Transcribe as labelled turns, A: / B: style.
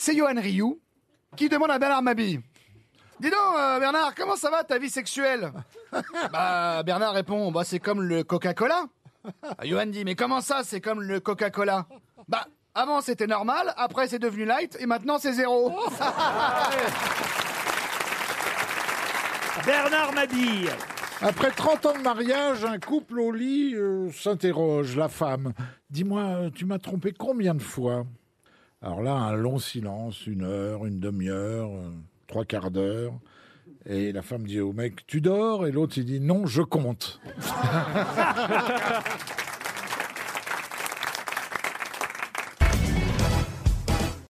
A: c'est Johan Rioux qui demande à Bernard Mabille. Dis donc, euh, Bernard, comment ça va ta vie sexuelle Bah, Bernard répond, bah, c'est comme le Coca-Cola. Ah, Johan dit, mais comment ça, c'est comme le Coca-Cola? Bah, avant c'était normal, après c'est devenu light, et maintenant c'est zéro.
B: Bernard Mabille.
C: Après 30 ans de mariage, un couple au lit euh, s'interroge, la femme. Dis-moi, euh, tu m'as trompé combien de fois? Alors là, un long silence, une heure, une demi-heure, euh, trois quarts d'heure. Et la femme dit au mec, tu dors? Et l'autre, il dit, non, je compte.